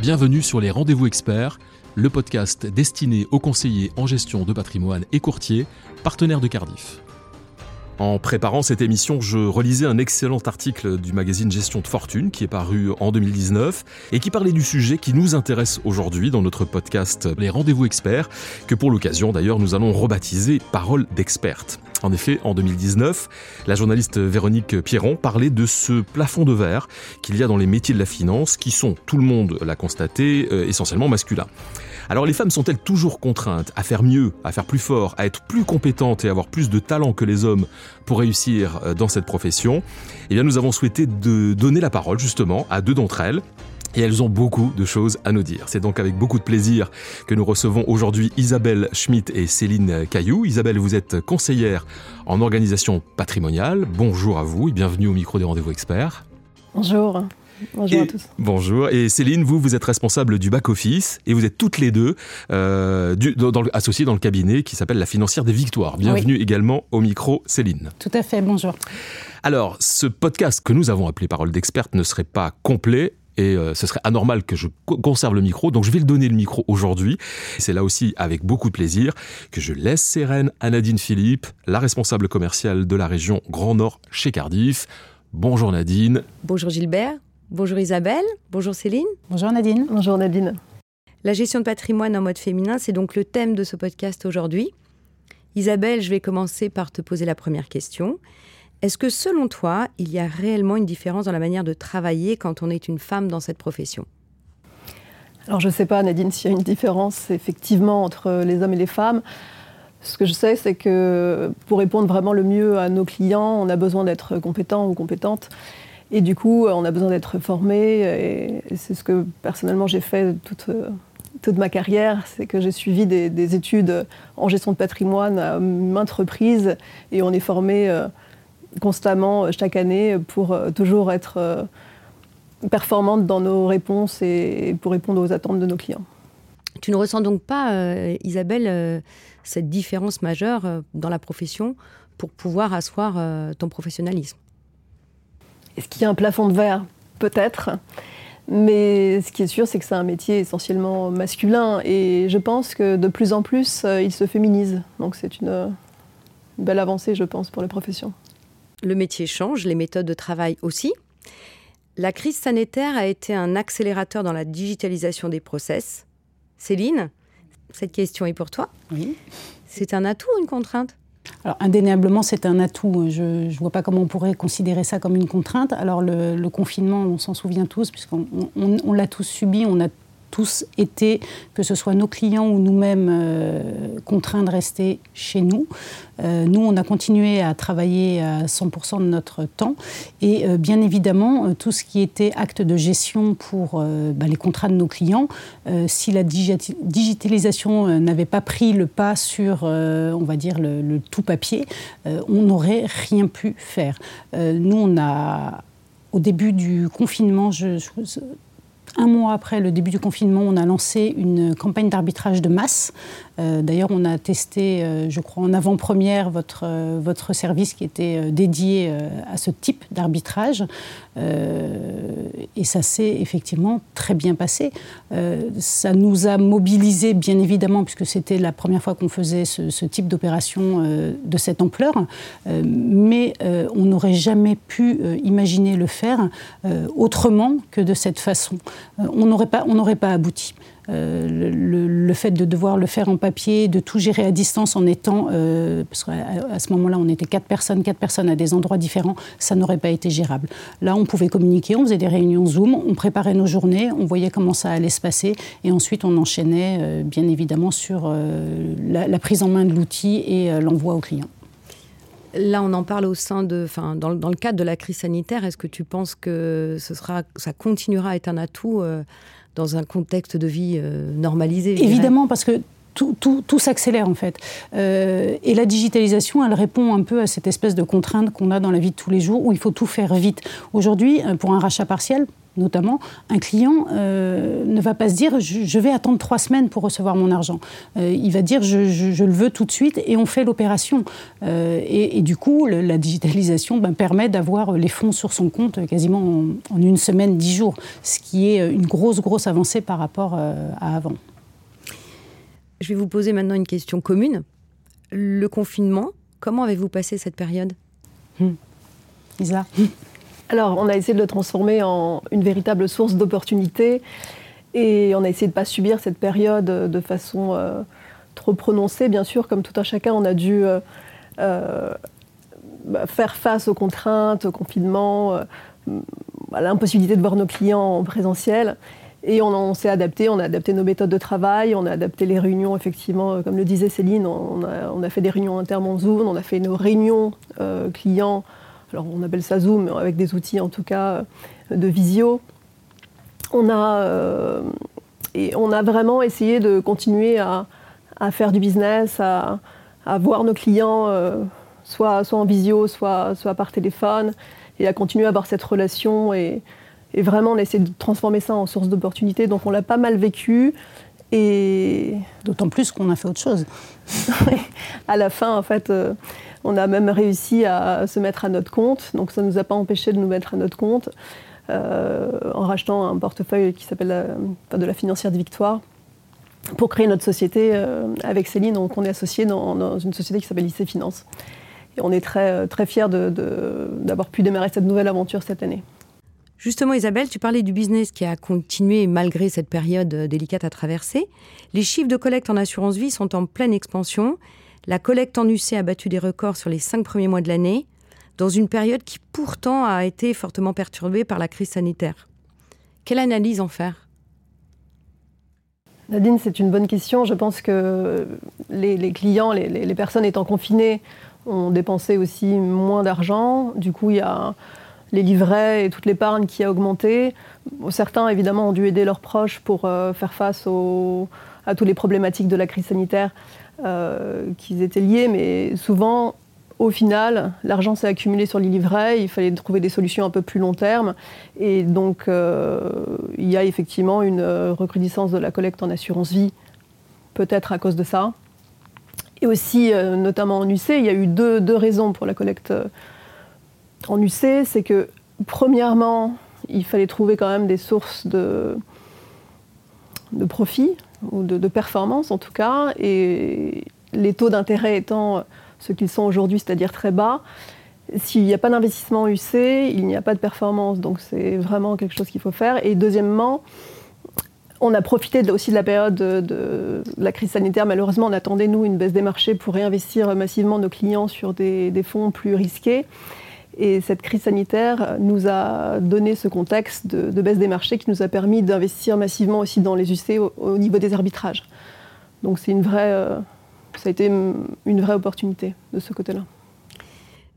Bienvenue sur les Rendez-vous Experts, le podcast destiné aux conseillers en gestion de patrimoine et courtiers, partenaires de Cardiff. En préparant cette émission, je relisais un excellent article du magazine Gestion de Fortune qui est paru en 2019 et qui parlait du sujet qui nous intéresse aujourd'hui dans notre podcast Les Rendez-vous Experts, que pour l'occasion d'ailleurs nous allons rebaptiser Parole d'experte. En effet, en 2019, la journaliste Véronique Pierron parlait de ce plafond de verre qu'il y a dans les métiers de la finance qui sont, tout le monde l'a constaté, euh, essentiellement masculins. Alors les femmes sont-elles toujours contraintes à faire mieux, à faire plus fort, à être plus compétentes et avoir plus de talent que les hommes pour réussir euh, dans cette profession Eh bien nous avons souhaité de donner la parole justement à deux d'entre elles et elles ont beaucoup de choses à nous dire. C'est donc avec beaucoup de plaisir que nous recevons aujourd'hui Isabelle Schmitt et Céline Caillou. Isabelle, vous êtes conseillère en organisation patrimoniale. Bonjour à vous et bienvenue au micro des rendez-vous experts. Bonjour. Bonjour à tous. Bonjour. Et Céline, vous, vous êtes responsable du back-office et vous êtes toutes les deux euh, du, dans, dans, associées dans le cabinet qui s'appelle la financière des victoires. Bienvenue oui. également au micro, Céline. Tout à fait, bonjour. Alors, ce podcast que nous avons appelé Parole d'experte ne serait pas complet et euh, ce serait anormal que je conserve le micro, donc je vais le donner le micro aujourd'hui. C'est là aussi avec beaucoup de plaisir que je laisse ses rênes à Nadine Philippe, la responsable commerciale de la région Grand Nord chez Cardiff. Bonjour Nadine. Bonjour Gilbert. Bonjour Isabelle. Bonjour Céline. Bonjour Nadine. Bonjour Nadine. La gestion de patrimoine en mode féminin, c'est donc le thème de ce podcast aujourd'hui. Isabelle, je vais commencer par te poser la première question. Est-ce que selon toi, il y a réellement une différence dans la manière de travailler quand on est une femme dans cette profession? Alors je ne sais pas, Nadine, s'il y a une différence effectivement entre les hommes et les femmes. Ce que je sais, c'est que pour répondre vraiment le mieux à nos clients, on a besoin d'être compétent ou compétente. Et du coup, on a besoin d'être formé. Et c'est ce que personnellement j'ai fait toute, toute ma carrière. C'est que j'ai suivi des, des, études en gestion de patrimoine à maintes reprises. Et on est formé constamment chaque année pour toujours être performante dans nos réponses et pour répondre aux attentes de nos clients. Tu ne ressens donc pas, euh, Isabelle, euh, cette différence majeure euh, dans la profession pour pouvoir asseoir euh, ton professionnalisme? Est-ce qu'il y a un plafond de verre Peut-être. Mais ce qui est sûr, c'est que c'est un métier essentiellement masculin. Et je pense que de plus en plus, il se féminise. Donc c'est une, une belle avancée, je pense, pour les professions. Le métier change, les méthodes de travail aussi. La crise sanitaire a été un accélérateur dans la digitalisation des process. Céline, cette question est pour toi. Oui. C'est un atout ou une contrainte? Alors, indéniablement, c'est un atout. Je ne vois pas comment on pourrait considérer ça comme une contrainte. Alors, le, confinement, on s'en souvient tous, puisqu'on on, on, l'a tous subi, on a tous été, que ce soit nos clients ou nous-mêmes, euh, contraints de rester chez nous. Euh, nous, on a continué à travailler à 100% de notre temps. Et euh, bien évidemment, tout ce qui était acte de gestion pour bah, les contrats de nos clients, si la digitalisation n'avait pas pris le pas sur, on va dire, le, tout papier, on n'aurait rien pu faire. nous, on a, au début du confinement, je un mois après le début du confinement, on a lancé une campagne d'arbitrage de masse. Euh, D'ailleurs, on a testé, euh, je crois, en avant-première votre, euh, votre service qui était dédié à ce type d'arbitrage. Et ça s'est effectivement très bien passé. ça nous a mobilisés, bien évidemment, puisque c'était la première fois qu'on faisait ce, type d'opération de cette ampleur. mais on n'aurait jamais pu imaginer le faire autrement que de cette façon on n'aurait pas, pas abouti. Euh, le, fait de devoir le faire en papier, de tout gérer à distance en étant, euh, parce qu'à ce moment-là, on était quatre personnes, quatre personnes à des endroits différents, ça n'aurait pas été gérable. Là, on pouvait communiquer, on faisait des réunions Zoom, on préparait nos journées, on voyait comment ça allait se passer, et ensuite on enchaînait, euh, bien évidemment, sur la, prise en main de l'outil et l'envoi au client. Là, on en parle au sein de, enfin, dans, dans, le cadre de la crise sanitaire. Est-ce que tu penses que ce sera, ça continuera à être un atout dans un contexte de vie euh, normalisé Évidemment, parce que tout, tout, tout s'accélère en fait. Euh, et la digitalisation, elle répond un peu à cette espèce de contrainte qu'on a dans la vie de tous les jours où il faut tout faire vite. Aujourd'hui, euh, pour un rachat partiel, notamment, un client euh, ne va pas se dire je, vais attendre trois semaines pour recevoir mon argent. Euh, il va dire je, je, le veux tout de suite et on fait l'opération. Euh, et, et, du coup, le, la digitalisation ben, permet d'avoir les fonds sur son compte quasiment en, en, une semaine, dix jours, ce qui est une grosse, grosse avancée par rapport à avant. Je vais vous poser maintenant une question commune. Le confinement, comment avez-vous passé cette période? Hum. Isa alors, on a essayé de le transformer en une véritable source d'opportunités et on a essayé de ne pas subir cette période de façon euh, trop prononcée. Bien sûr, comme tout un chacun, on a dû euh, euh, bah, faire face aux contraintes, au confinement, à l'impossibilité de voir nos clients en présentiel. Et on, s'est adapté, on a adapté nos méthodes de travail, on a adapté les réunions, effectivement, comme le disait Céline, on a, on a fait des réunions internes en Zoom, on a fait nos réunions clients alors on appelle ça Zoom, avec des outils en tout cas de visio. On a, euh, et on a vraiment essayé de continuer à, à faire du business, à, à voir nos clients euh, soit, soit en visio, soit, soit par téléphone, et à continuer à avoir cette relation. Et, et vraiment, on a essayé de transformer ça en source d'opportunité. Donc on l'a pas mal vécu. Et d'autant plus qu'on a fait autre chose. à la fin, en fait, euh, on a même réussi à se mettre à notre compte. Donc ça ne nous a pas empêché de nous mettre à notre compte euh, en rachetant un portefeuille qui s'appelle enfin, de la financière de Victoire pour créer notre société euh, avec Céline. Donc on est associé dans, une société qui s'appelle IC Finance. Et on est très, très fiers d'avoir pu démarrer cette nouvelle aventure cette année. Justement, Isabelle, tu parlais du business qui a continué malgré cette période euh, délicate à traverser. Les chiffres de collecte en assurance vie sont en pleine expansion. La collecte en UC a battu des records sur les cinq premiers mois de l'année, dans une période qui pourtant a été fortement perturbée par la crise sanitaire. Quelle analyse en faire? Nadine, c'est une bonne question. Je pense que les, clients, les, personnes étant confinées, ont dépensé aussi moins d'argent. Du coup, il y a les livrets et toute l'épargne qui a augmenté. Certains, évidemment, ont dû aider leurs proches pour euh, faire face à toutes les problématiques de la crise sanitaire euh, qui étaient liées, mais souvent, au final, l'argent s'est accumulé sur les livrets, il fallait trouver des solutions un peu plus long terme, et donc euh, il y a effectivement une recrudescence de la collecte en assurance vie, peut-être à cause de ça. Et aussi, euh, notamment en UC, il y a eu deux, deux raisons pour la collecte en UC, c'est que premièrement, il fallait trouver quand même des sources de, de profit ou de, performance en tout cas, et les taux d'intérêt étant ce qu'ils sont aujourd'hui, c'est-à-dire très bas, s'il n'y a pas d'investissement UC, il n'y a pas de performance, donc c'est vraiment quelque chose qu'il faut faire. Et deuxièmement, on a profité aussi de la période de, la crise sanitaire. Malheureusement, on attendait, nous, une baisse des marchés pour réinvestir massivement nos clients sur des fonds plus risqués. Et cette crise sanitaire nous a donné ce contexte de, baisse des marchés qui nous a permis d'investir massivement aussi dans les UC au, au niveau des arbitrages. Donc c'est une vraie, euh, ça a été une vraie opportunité de ce côté-là.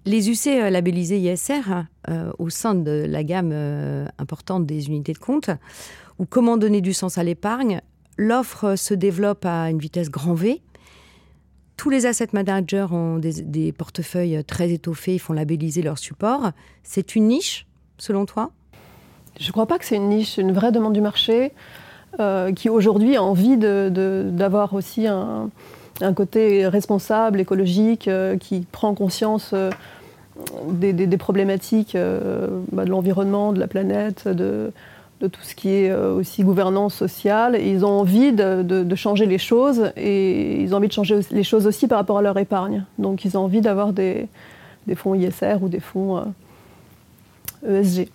Les UC euh, labellisés ISR euh, au sein de la gamme importante des unités de compte, ou comment donner du sens à l'épargne, l'offre se développe à une vitesse grand V. Tous les asset managers ont des, portefeuilles très étoffés, ils font labelliser leur support. C'est une niche, selon toi? Je ne crois pas que c'est une niche, une vraie demande du marché euh, qui aujourd'hui a envie d'avoir aussi un, côté responsable, écologique, euh, qui prend conscience euh, des, problématiques bah, de l'environnement, de la planète, de, de tout ce qui est euh, aussi gouvernance sociale. Et ils ont envie de, de, de changer les choses et ils ont envie de changer les choses aussi par rapport à leur épargne. Donc ils ont envie d'avoir des, des fonds ISR ou des fonds euh, ESG.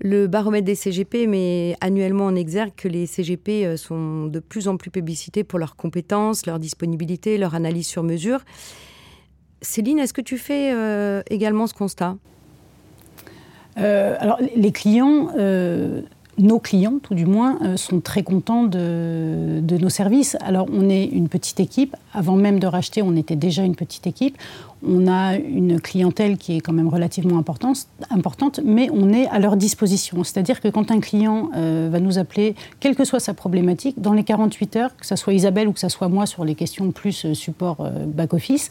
Le baromètre des CGP met annuellement en exergue que les CGP euh, sont de plus en plus publicités pour leurs compétences, leur disponibilité, leur analyse sur mesure. Céline, est-ce que tu fais euh, également ce constat? Euh, Alors, les clients euh, nos clients, tout du moins, euh, sont très contents de, nos services. Alors, on est une petite équipe. Avant même de racheter, on était déjà une petite équipe. On a une clientèle qui est quand même relativement importante, importante mais on est à leur disposition. C'est-à-dire que quand un client euh, va nous appeler, quelle que soit sa problématique, dans les 48 heures, que ce soit Isabelle ou que ce soit moi sur les questions plus euh, support back-office,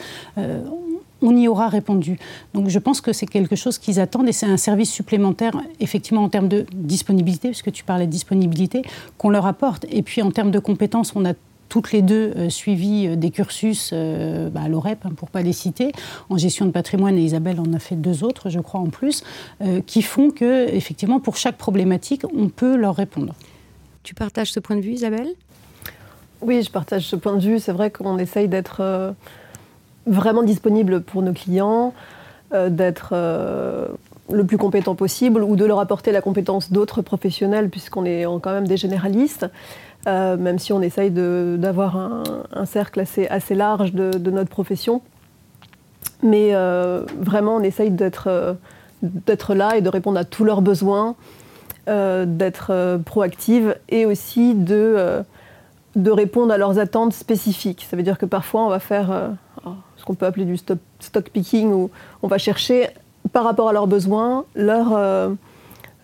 on y aura répondu. Donc je pense que c'est quelque chose qu'ils attendent et c'est un service supplémentaire, effectivement, en termes de disponibilité, puisque tu parlais de disponibilité, qu'on leur apporte. Et puis en termes de compétences, on a toutes les deux euh, suivi euh, des cursus euh, bah, à l'OREP, hein, pour ne pas les citer, en gestion de patrimoine, et Isabelle en a fait deux autres, je crois, en plus, qui font que, effectivement, pour chaque problématique, on peut leur répondre. Tu partages ce point de vue, Isabelle? Oui, je partage ce point de vue. C'est vrai qu'on essaye d'être vraiment disponible pour nos clients, euh, d'être euh, le plus compétent possible ou de leur apporter la compétence d'autres professionnels puisqu'on est quand même des généralistes, euh, même si on essaye d'avoir un, cercle assez, assez large de, notre profession. Mais vraiment, on essaye d'être là et de répondre à tous leurs besoins, d'être proactive et aussi de, de répondre à leurs attentes spécifiques. Ça veut dire que parfois, on va faire qu'on peut appeler du stock, picking, où on va chercher par rapport à leurs besoins leur, euh,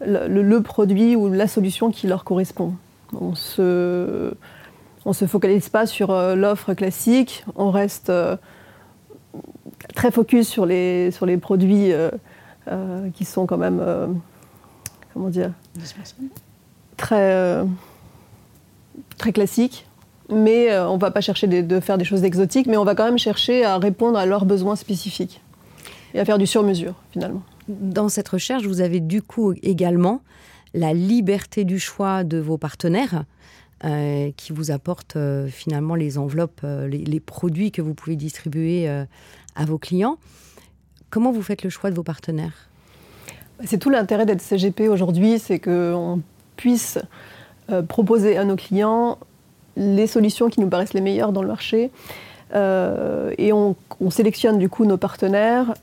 le, produit ou la solution qui leur correspond. On se, on se focalise pas sur euh, l'offre classique, on reste euh, très focus sur les, sur les produits qui sont quand même, comment dire, très, très classiques mais euh, on ne va pas chercher de, faire des choses exotiques, mais on va quand même chercher à répondre à leurs besoins spécifiques et à faire du sur-mesure finalement. Dans cette recherche, vous avez du coup également la liberté du choix de vos partenaires euh, qui vous apportent euh, finalement les enveloppes, les, produits que vous pouvez distribuer à vos clients. Comment vous faites le choix de vos partenaires? C'est tout l'intérêt d'être CGP aujourd'hui, c'est qu'on puisse proposer à nos clients les solutions qui nous paraissent les meilleures dans le marché. Euh, et on, sélectionne du coup nos partenaires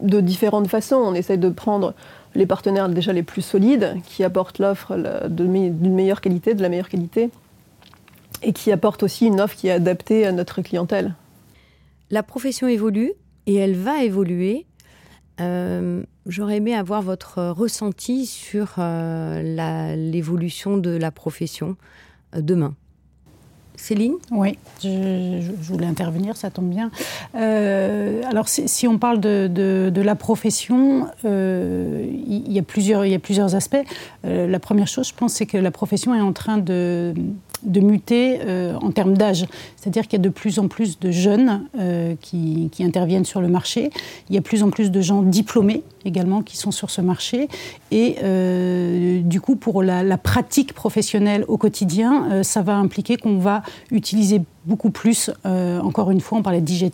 de différentes façons. On essaye de prendre les partenaires déjà les plus solides, qui apportent l'offre d'une meilleure qualité, de la meilleure qualité, et qui apportent aussi une offre qui est adaptée à notre clientèle. La profession évolue et elle va évoluer. Euh, j'aurais aimé avoir votre ressenti sur euh, l'évolution de la profession demain. Céline Oui, je, voulais intervenir, ça tombe bien. Euh, alors, si, on parle de, la profession, euh, il, y a plusieurs, aspects. Euh, la première chose, je pense, c'est que la profession est en train de, de muter euh, en termes d'âge. C'est-à-dire qu'il y a de plus en plus de jeunes euh, qui, interviennent sur le marché. Il y a de plus en plus de gens diplômés également qui sont sur ce marché. Et euh, du coup, pour la, pratique professionnelle au quotidien, ça va impliquer qu'on va utiliser beaucoup plus, encore une fois, on parlait de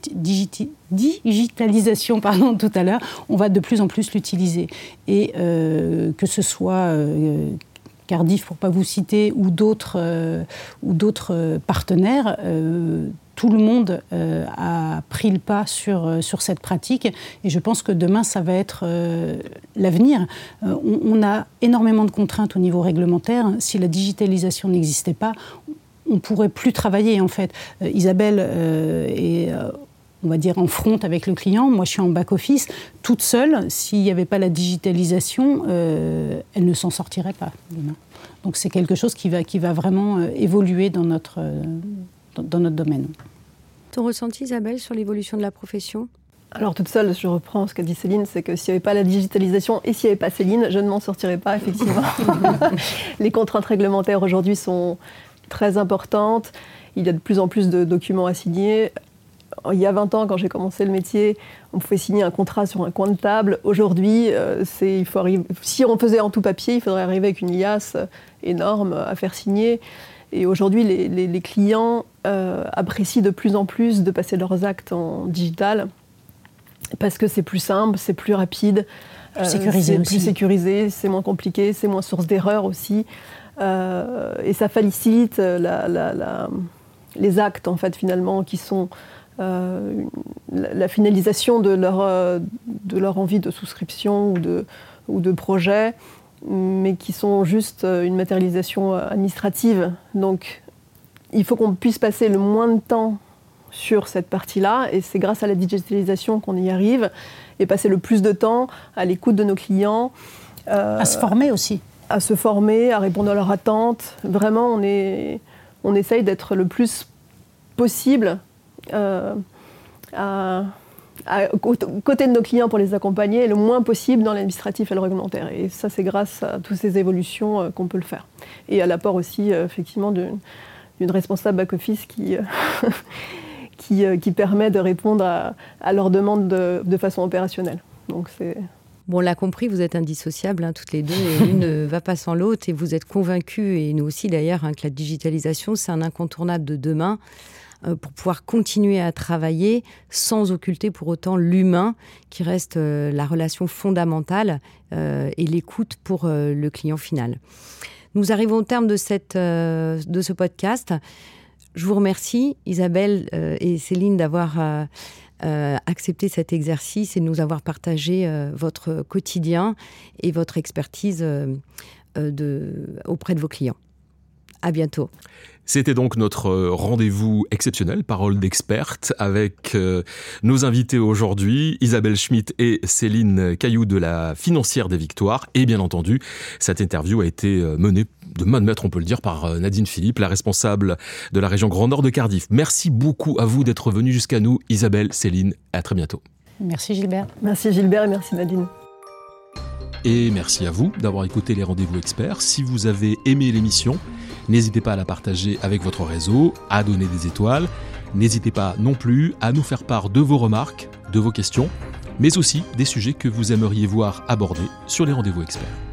digitalisation pardon, tout à l'heure, on va de plus en plus l'utiliser. Et que ce soit Cardiff pour pas vous citer, ou d'autres euh, euh, partenaires, euh, tout le monde a pris le pas sur, sur cette pratique et je pense que demain ça va être l'avenir. On, a énormément de contraintes au niveau réglementaire. Si la digitalisation n'existait pas, on pourrait plus travailler en fait. Isabelle est on va dire, en front avec le client. Moi, je suis en back-office. Toute seule, s'il n'y avait pas la digitalisation, elle ne s'en sortirait pas demain. Donc c'est quelque chose qui va, qui va vraiment euh, évoluer dans notre, euh, dans notre domaine. Ton ressenti, Isabelle, sur l'évolution de la profession? Alors toute seule, je reprends ce qu'a dit Céline, c'est que s'il n'y avait pas la digitalisation et s'il n'y avait pas Céline, je ne m'en sortirais pas, effectivement. Les contraintes réglementaires aujourd'hui sont très importantes. Il y a de plus en plus de documents à signer il y a 20 ans, quand j'ai commencé le métier, on pouvait signer un contrat sur un coin de table. Aujourd'hui, euh, il faut si on faisait en tout papier, il faudrait arriver avec une liasse énorme à faire signer. Et aujourd'hui, les, clients euh, apprécient de plus en plus de passer leurs actes en digital parce que c'est plus simple, c'est plus rapide, plus euh, sécurisé c'est plus sécurisé, c'est moins compliqué, c'est moins source d'erreur aussi, et ça facilite les actes en fait finalement qui sont euh, la, finalisation de leur, euh, de leur envie de souscription ou de, ou de projet. mais qui sont juste une matérialisation administrative. Donc il faut qu'on puisse passer le moins de temps sur cette partie-là, et c'est grâce à la digitalisation qu'on y arrive, et passer le plus de temps à l'écoute de nos clients. à se former aussi. À se former, à répondre à leurs attentes. Vraiment, on, est, on essaye d'être le plus possible euh, à, côté de nos clients pour les accompagner, le moins possible dans l'administratif et le réglementaire. Et ça, c'est grâce à toutes ces évolutions euh, qu'on peut le faire. Et à l'apport aussi, euh, effectivement, d'une responsable back-office qui, qui, permet de répondre à, leurs demandes de, façon opérationnelle. Donc c'est... Bon, on l'a compris, vous êtes indissociables, hein, toutes les deux, et l'une ne va pas sans l'autre, et vous êtes convaincus, et nous aussi d'ailleurs, hein, que la digitalisation, c'est un incontournable de demain. Euh, pour pouvoir continuer à travailler sans occulter pour autant l'humain qui reste euh, la relation fondamentale euh, et l'écoute pour le client final. Nous arrivons au terme de, cette, de ce podcast. Je vous remercie, Isabelle et Céline, d'avoir accepté cet exercice et de nous avoir partagé votre quotidien et votre expertise auprès de vos clients. À bientôt. C'était donc notre euh, rendez-vous exceptionnel, parole d'experte, avec euh, nos invités aujourd'hui, Isabelle Schmitt et Céline Caillou de la Financière des Victoires. Et bien entendu, cette interview a été euh, menée de main de maître, on peut le dire, par Nadine Philippe, la responsable de la région Grand Nord de Cardiff. Merci beaucoup à vous d'être venus jusqu'à nous, Isabelle, Céline. À très bientôt. Merci Gilbert. Merci Gilbert et merci Nadine. Et merci à vous d'avoir écouté les rendez-vous experts. Si vous avez aimé l'émission, N'hésitez pas à la partager avec votre réseau, à donner des étoiles. N'hésitez pas non plus à nous faire part de vos remarques, de vos questions, mais aussi des sujets que vous aimeriez voir abordés sur les rendez-vous experts.